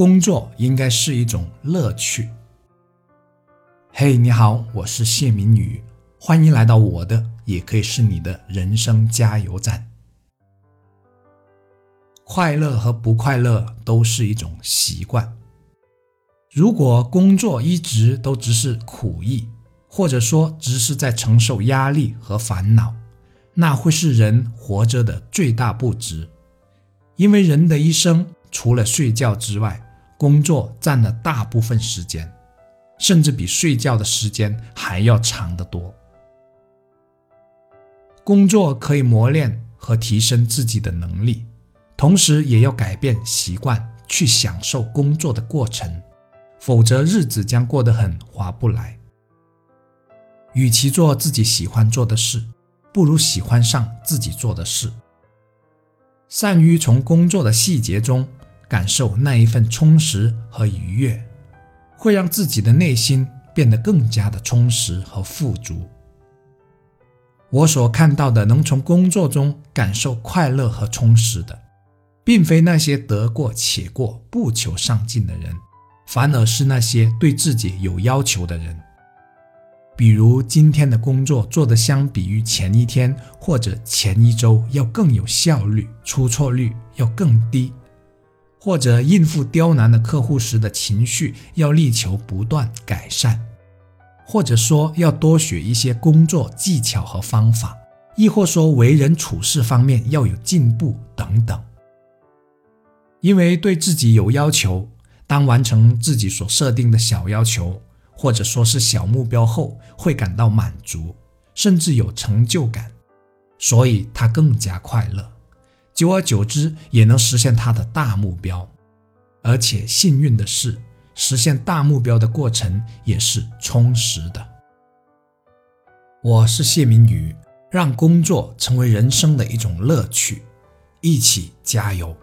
工作应该是一种乐趣。嘿，你好，我是谢明宇，欢迎来到我的，也可以是你的人生加油站。快乐和不快乐都是一种习惯。如果工作一直都只是苦役，或者说只是在承受压力和烦恼，那会是人活着的最大不值。因为人的一生除了睡觉之外，工作占了大部分时间，甚至比睡觉的时间还要长得多。工作可以磨练和提升自己的能力。同时也要改变习惯，去享受工作的过程，否则日子将过得很划不来。与其做自己喜欢做的事，不如喜欢上自己做的事。善于从工作的细节中感受那一份充实和愉悦，会让自己的内心变得更加的充实和富足。我所看到的，能从工作中感受快乐和充实的。并非那些得过且过、不求上进的人，反而是那些对自己有要求的人。比如今天的工作做得相比于前一天或者前一周要更有效率，出错率要更低；或者应付刁难的客户时的情绪要力求不断改善；或者说要多学一些工作技巧和方法，亦或说为人处事方面要有进步等等。因为对自己有要求，当完成自己所设定的小要求，或者说是小目标后，会感到满足，甚至有成就感，所以他更加快乐。久而久之，也能实现他的大目标。而且幸运的是，实现大目标的过程也是充实的。我是谢明宇，让工作成为人生的一种乐趣，一起加油。